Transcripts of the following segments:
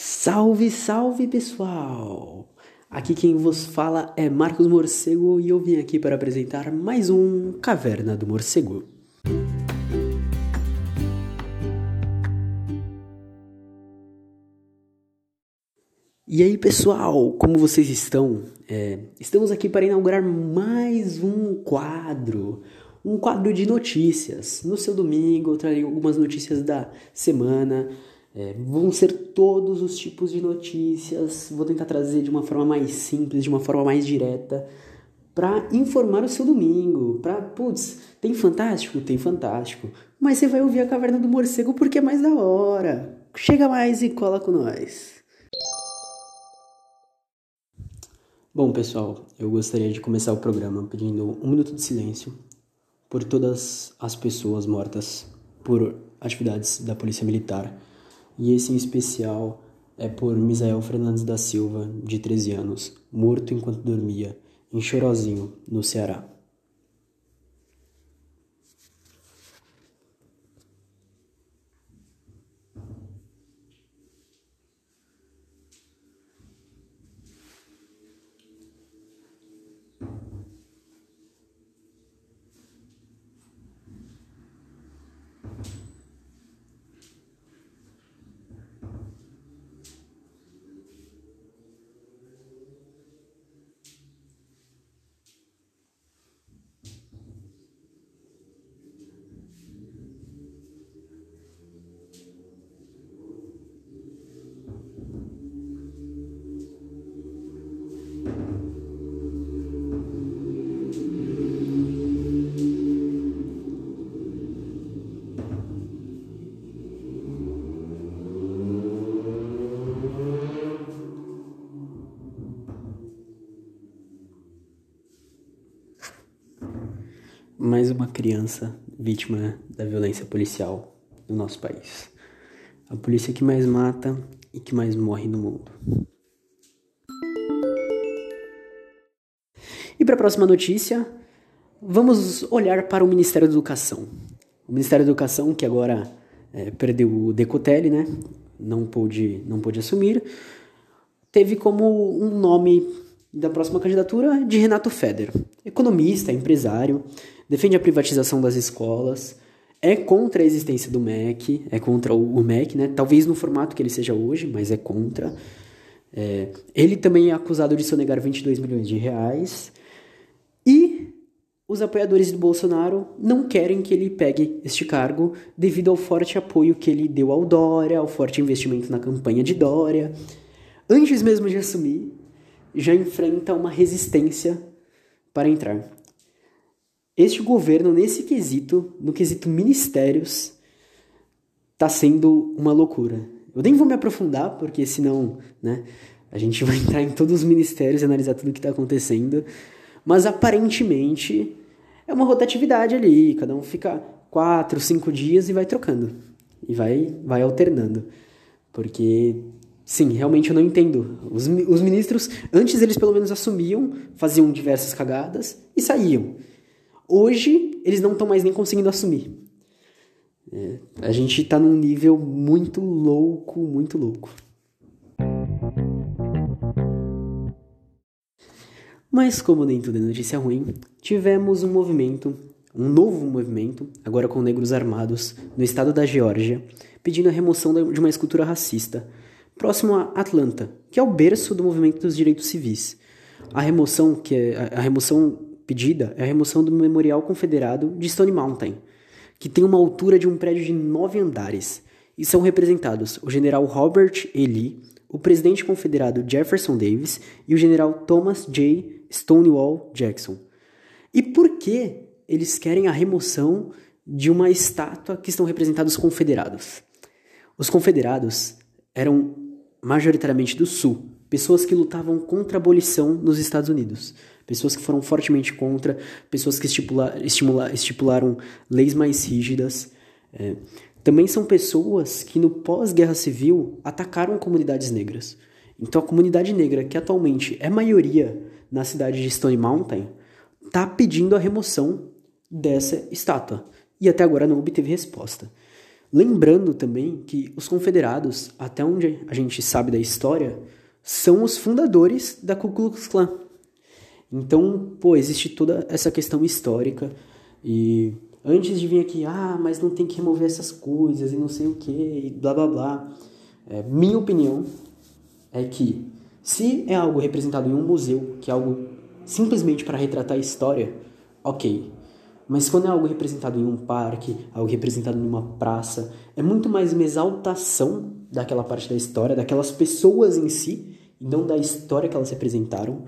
Salve, salve pessoal! Aqui quem vos fala é Marcos Morcego e eu vim aqui para apresentar mais um Caverna do Morcego. E aí pessoal, como vocês estão? É, estamos aqui para inaugurar mais um quadro, um quadro de notícias. No seu domingo eu trarei algumas notícias da semana é, vão ser todos os tipos de notícias. Vou tentar trazer de uma forma mais simples, de uma forma mais direta, para informar o seu domingo. Para, putz, tem fantástico? Tem fantástico. Mas você vai ouvir a Caverna do Morcego porque é mais da hora. Chega mais e cola com nós. Bom, pessoal, eu gostaria de começar o programa pedindo um minuto de silêncio por todas as pessoas mortas por atividades da Polícia Militar e esse em especial é por Misael Fernandes da Silva, de 13 anos, morto enquanto dormia, em Chorozinho, no Ceará. Mais uma criança vítima da violência policial no nosso país. A polícia que mais mata e que mais morre no mundo. Para a próxima notícia, vamos olhar para o Ministério da Educação. O Ministério da Educação, que agora é, perdeu o Decotelli, né? Não pôde, não pôde assumir, teve como um nome da próxima candidatura de Renato Feder, economista, empresário, defende a privatização das escolas, é contra a existência do MEC, é contra o, MEC, né? Talvez no formato que ele seja hoje, mas é contra. É, ele também é acusado de sonegar 22 milhões de reais. Os apoiadores do Bolsonaro não querem que ele pegue este cargo devido ao forte apoio que ele deu ao Dória, ao forte investimento na campanha de Dória. Antes mesmo de assumir, já enfrenta uma resistência para entrar. Este governo, nesse quesito, no quesito ministérios, está sendo uma loucura. Eu nem vou me aprofundar, porque senão né, a gente vai entrar em todos os ministérios e analisar tudo o que está acontecendo. Mas aparentemente é uma rotatividade ali, cada um fica quatro, cinco dias e vai trocando. E vai, vai alternando. Porque Sim, realmente eu não entendo. Os, os ministros, antes eles pelo menos assumiam, faziam diversas cagadas e saíam. Hoje, eles não estão mais nem conseguindo assumir. É, a gente está num nível muito louco, muito louco. Mas como nem tudo é notícia ruim, tivemos um movimento, um novo movimento, agora com negros armados, no estado da Geórgia, pedindo a remoção de uma escultura racista próximo a Atlanta, que é o berço do movimento dos direitos civis. A remoção, que é, a remoção pedida é a remoção do Memorial Confederado de Stone Mountain, que tem uma altura de um prédio de nove andares, e são representados o general Robert E. Lee, o presidente confederado Jefferson Davis e o general Thomas J. Stonewall Jackson. E por que eles querem a remoção de uma estátua que estão representados os confederados? Os confederados eram majoritariamente do Sul, pessoas que lutavam contra a abolição nos Estados Unidos, pessoas que foram fortemente contra, pessoas que estipula, estipularam leis mais rígidas. É, também são pessoas que no pós-guerra civil atacaram comunidades negras. Então a comunidade negra, que atualmente é maioria na cidade de Stone Mountain, está pedindo a remoção dessa estátua. E até agora não obteve resposta. Lembrando também que os confederados, até onde a gente sabe da história, são os fundadores da Ku Klux Klan. Então, pô, existe toda essa questão histórica e antes de vir aqui, ah, mas não tem que remover essas coisas e não sei o que, e blá blá blá. É, minha opinião é que se é algo representado em um museu, que é algo simplesmente para retratar a história, ok. Mas quando é algo representado em um parque, algo representado em uma praça, é muito mais uma exaltação daquela parte da história, daquelas pessoas em si, e não da história que elas representaram,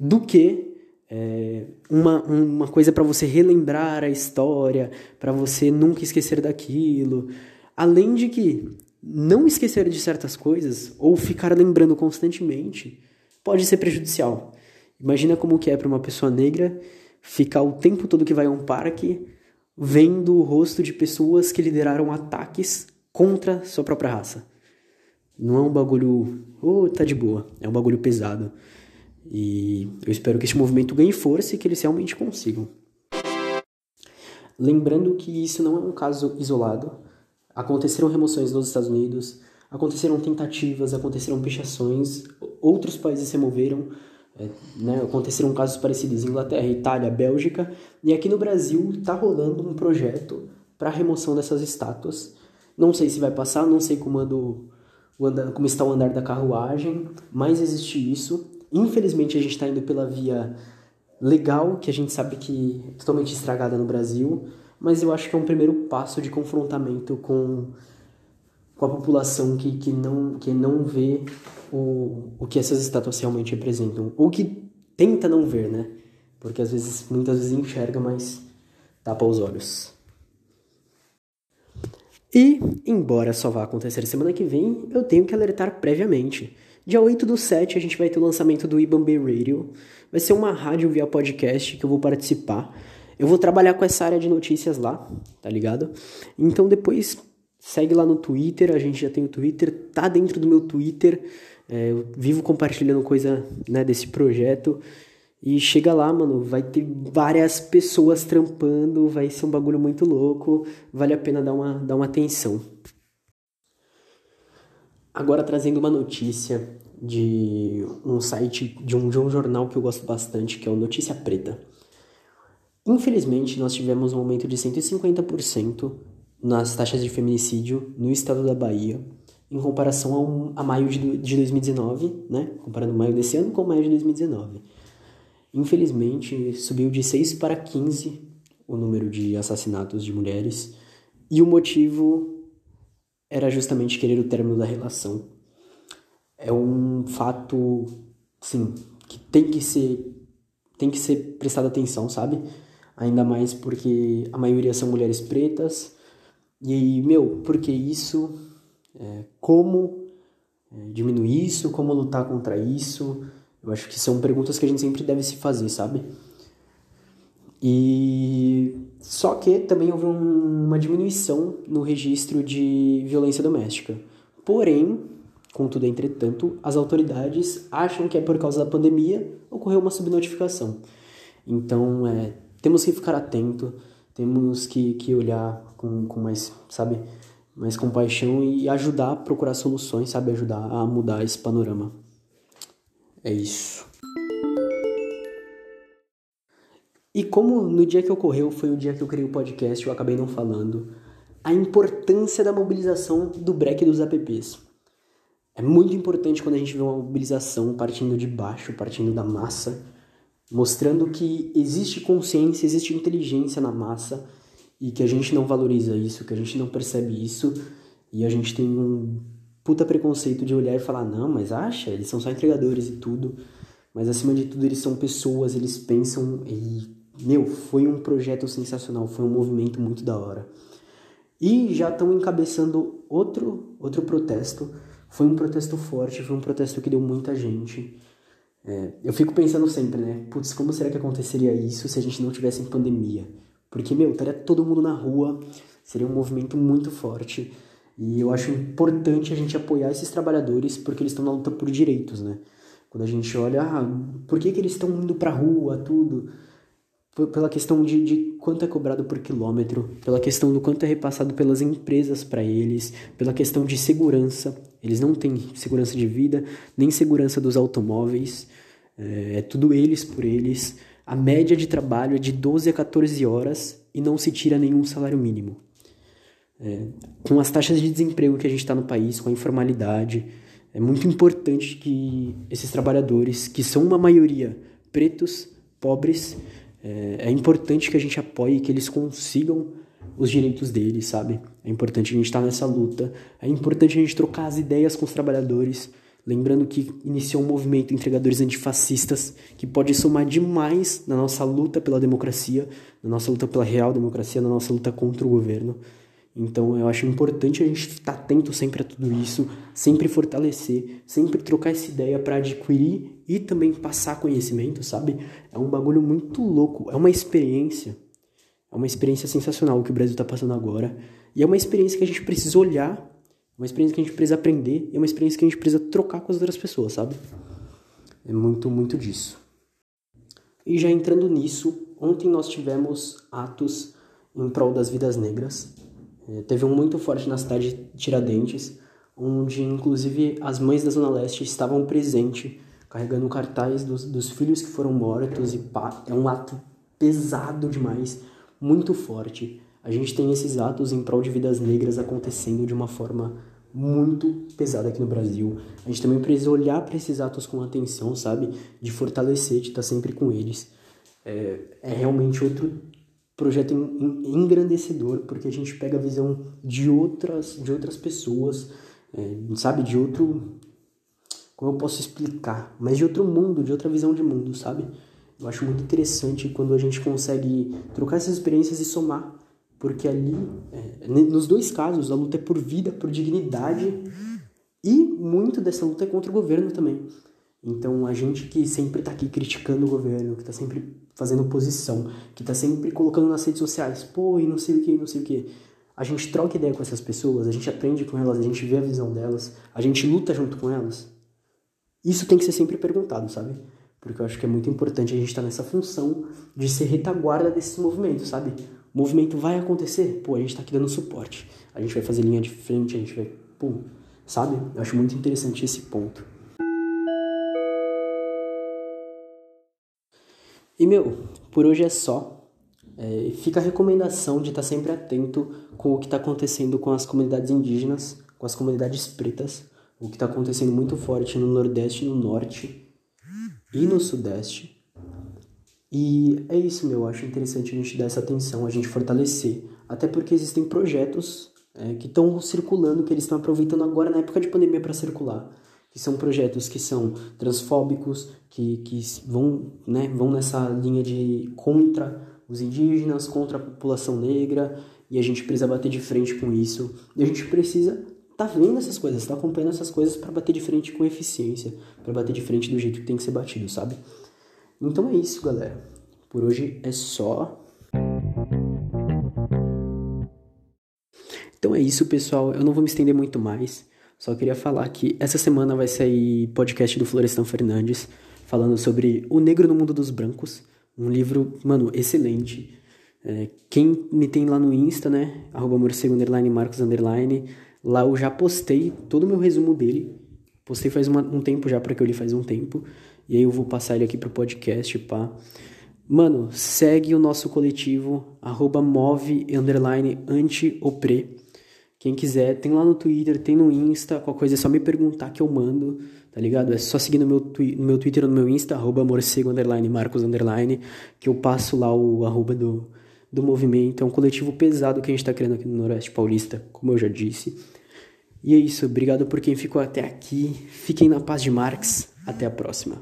do que é, uma, uma coisa para você relembrar a história, para você nunca esquecer daquilo. Além de que não esquecer de certas coisas ou ficar lembrando constantemente pode ser prejudicial. Imagina como que é para uma pessoa negra ficar o tempo todo que vai a um parque vendo o rosto de pessoas que lideraram ataques contra sua própria raça. Não é um bagulho, oh, tá de boa, é um bagulho pesado. E eu espero que este movimento ganhe força e que eles realmente consigam. Lembrando que isso não é um caso isolado. Aconteceram remoções nos Estados Unidos, aconteceram tentativas, aconteceram pichações, outros países removeram, é, né, aconteceram casos parecidos em Inglaterra, Itália, Bélgica, e aqui no Brasil está rolando um projeto para a remoção dessas estátuas. Não sei se vai passar, não sei como, ando, como está o andar da carruagem, mas existe isso. Infelizmente, a gente está indo pela via legal, que a gente sabe que é totalmente estragada no Brasil, mas eu acho que é um primeiro passo de confrontamento com, com a população que, que, não, que não vê o, o que essas estátuas realmente representam, ou que tenta não ver, né? Porque às vezes, muitas vezes enxerga, mas tapa os olhos. E, embora só vá acontecer semana que vem, eu tenho que alertar previamente. Dia 8 do 7 a gente vai ter o lançamento do Ibambe Radio. Vai ser uma rádio via podcast que eu vou participar. Eu vou trabalhar com essa área de notícias lá, tá ligado? Então depois segue lá no Twitter, a gente já tem o Twitter, tá dentro do meu Twitter. É, eu vivo compartilhando coisa né, desse projeto. E chega lá, mano, vai ter várias pessoas trampando, vai ser um bagulho muito louco, vale a pena dar uma, dar uma atenção. Agora trazendo uma notícia de um site, de um, de um jornal que eu gosto bastante, que é o Notícia Preta. Infelizmente, nós tivemos um aumento de 150% nas taxas de feminicídio no estado da Bahia, em comparação a, a maio de, de 2019, né? Comparando maio desse ano com maio de 2019. Infelizmente, subiu de 6 para 15 o número de assassinatos de mulheres, e o motivo era justamente querer o término da relação. É um fato, sim, que tem que ser tem que ser prestado atenção, sabe? Ainda mais porque a maioria são mulheres pretas. E aí, meu, por que isso? É, como é, diminuir isso? Como lutar contra isso? Eu acho que são perguntas que a gente sempre deve se fazer, sabe? E só que também houve um, uma diminuição no registro de violência doméstica. Porém, contudo, entretanto, as autoridades acham que é por causa da pandemia ocorreu uma subnotificação. Então, é, temos que ficar atento, temos que, que olhar com, com mais, sabe, mais compaixão e ajudar a procurar soluções, sabe, ajudar a mudar esse panorama. É isso. E como no dia que ocorreu foi o dia que eu criei o podcast, eu acabei não falando, a importância da mobilização do break dos apps. É muito importante quando a gente vê uma mobilização partindo de baixo, partindo da massa, mostrando que existe consciência, existe inteligência na massa e que a gente não valoriza isso, que a gente não percebe isso e a gente tem um puta preconceito de olhar e falar: não, mas acha, eles são só entregadores e tudo. Mas acima de tudo, eles são pessoas, eles pensam e meu, foi um projeto sensacional, foi um movimento muito da hora. E já estão encabeçando outro, outro protesto. Foi um protesto forte, foi um protesto que deu muita gente. É, eu fico pensando sempre, né? Putz, como será que aconteceria isso se a gente não tivesse em pandemia? Porque, meu, estaria todo mundo na rua, seria um movimento muito forte. E eu acho importante a gente apoiar esses trabalhadores porque eles estão na luta por direitos, né? Quando a gente olha, ah, por que, que eles estão indo pra rua, tudo? Pela questão de, de quanto é cobrado por quilômetro, pela questão do quanto é repassado pelas empresas para eles, pela questão de segurança. Eles não têm segurança de vida, nem segurança dos automóveis, é, é tudo eles por eles. A média de trabalho é de 12 a 14 horas e não se tira nenhum salário mínimo. É, com as taxas de desemprego que a gente está no país, com a informalidade, é muito importante que esses trabalhadores, que são uma maioria pretos, pobres, é, é importante que a gente apoie que eles consigam os direitos deles, sabe? É importante a gente estar tá nessa luta, é importante a gente trocar as ideias com os trabalhadores, lembrando que iniciou um movimento entregadores antifascistas que pode somar demais na nossa luta pela democracia, na nossa luta pela real democracia, na nossa luta contra o governo. Então eu acho importante a gente estar atento sempre a tudo isso, sempre fortalecer, sempre trocar essa ideia para adquirir e também passar conhecimento, sabe? É um bagulho muito louco, é uma experiência, é uma experiência sensacional o que o Brasil está passando agora, e é uma experiência que a gente precisa olhar, uma experiência que a gente precisa aprender, e é uma experiência que a gente precisa trocar com as outras pessoas, sabe? É muito, muito disso. E já entrando nisso, ontem nós tivemos atos em prol das vidas negras, é, teve um muito forte na cidade de Tiradentes, onde inclusive as mães da Zona Leste estavam presentes, carregando cartaz dos, dos filhos que foram mortos, e pá, é um ato pesado demais, muito forte. A gente tem esses atos em prol de vidas negras acontecendo de uma forma muito pesada aqui no Brasil. A gente também precisa olhar para esses atos com atenção, sabe? De fortalecer, de estar sempre com eles. É, é realmente outro projeto engrandecedor, porque a gente pega a visão de outras, de outras pessoas, é, sabe? De outro. Como eu posso explicar? Mas de outro mundo, de outra visão de mundo, sabe? Eu acho muito interessante quando a gente consegue trocar essas experiências e somar, porque ali, é, nos dois casos, a luta é por vida, por dignidade, e muito dessa luta é contra o governo também. Então, a gente que sempre está aqui criticando o governo, que está sempre fazendo oposição, que está sempre colocando nas redes sociais, pô, e não sei o que, não sei o que. A gente troca ideia com essas pessoas, a gente aprende com elas, a gente vê a visão delas, a gente luta junto com elas. Isso tem que ser sempre perguntado, sabe? Porque eu acho que é muito importante a gente estar tá nessa função de ser retaguarda desses movimentos, sabe? O movimento vai acontecer, pô, a gente está aqui dando suporte. A gente vai fazer linha de frente, a gente vai, pô, sabe? Eu acho muito interessante esse ponto. E meu, por hoje é só. É, fica a recomendação de estar sempre atento com o que está acontecendo com as comunidades indígenas, com as comunidades pretas, o que está acontecendo muito forte no Nordeste, no Norte e no Sudeste. E é isso, meu. Acho interessante a gente dar essa atenção, a gente fortalecer. Até porque existem projetos é, que estão circulando, que eles estão aproveitando agora na época de pandemia para circular que são projetos que são transfóbicos, que, que vão, né, vão nessa linha de contra os indígenas, contra a população negra, e a gente precisa bater de frente com isso. E a gente precisa tá vendo essas coisas, tá acompanhando essas coisas para bater de frente com eficiência, para bater de frente do jeito que tem que ser batido, sabe? Então é isso, galera. Por hoje é só. Então é isso, pessoal. Eu não vou me estender muito mais. Só queria falar que essa semana vai sair podcast do Florestan Fernandes falando sobre O Negro no Mundo dos Brancos. Um livro, mano, excelente. É, quem me tem lá no Insta, né? Arroba morcego, underline, marcos, underline. Lá eu já postei todo o meu resumo dele. Postei faz uma, um tempo já, porque eu li faz um tempo. E aí eu vou passar ele aqui pro podcast, pá. Mano, segue o nosso coletivo, arroba move, underline, anti-opre. Quem quiser, tem lá no Twitter, tem no Insta, qualquer coisa é só me perguntar que eu mando, tá ligado? É só seguir no meu, twi no meu Twitter ou no meu Insta, arroba morcego, underline, marcos, underline, que eu passo lá o arroba do, do movimento. É um coletivo pesado que a gente tá criando aqui no Noroeste Paulista, como eu já disse. E é isso, obrigado por quem ficou até aqui. Fiquem na paz de Marx. Até a próxima.